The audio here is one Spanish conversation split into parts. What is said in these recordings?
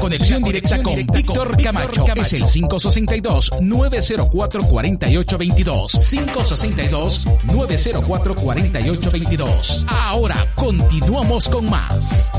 Conexión directa con Víctor Camacho es el 562-904-4822. 562-904-4822. Ahora continuamos con más.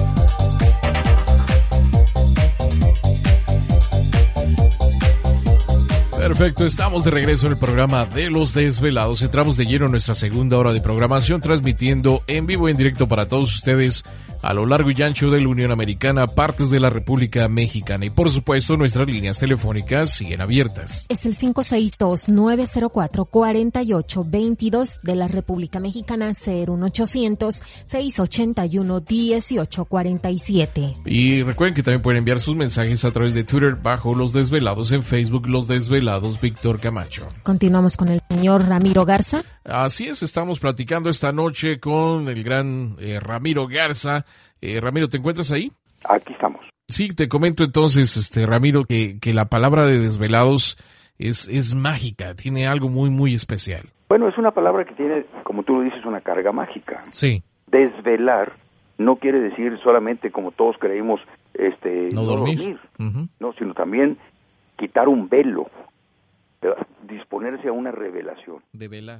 Perfecto, estamos de regreso en el programa de los desvelados. Entramos de lleno en nuestra segunda hora de programación, transmitiendo en vivo y en directo para todos ustedes a lo largo y ancho de la Unión Americana, partes de la República Mexicana. Y por supuesto, nuestras líneas telefónicas siguen abiertas. Es el 562-904-4822 de la República Mexicana, 01800-681-1847. Y recuerden que también pueden enviar sus mensajes a través de Twitter bajo Los Desvelados, en Facebook Los Desvelados Víctor Camacho. Continuamos con el señor Ramiro Garza. Así es, estamos platicando esta noche con el gran eh, Ramiro Garza. Eh, Ramiro, ¿te encuentras ahí? Aquí estamos. Sí, te comento entonces, este Ramiro, que, que la palabra de desvelados es, es mágica, tiene algo muy, muy especial. Bueno, es una palabra que tiene, como tú lo dices, una carga mágica. Sí. Desvelar no quiere decir solamente, como todos creímos, este, No dormir. No, sino también quitar un velo, disponerse a una revelación. De velar.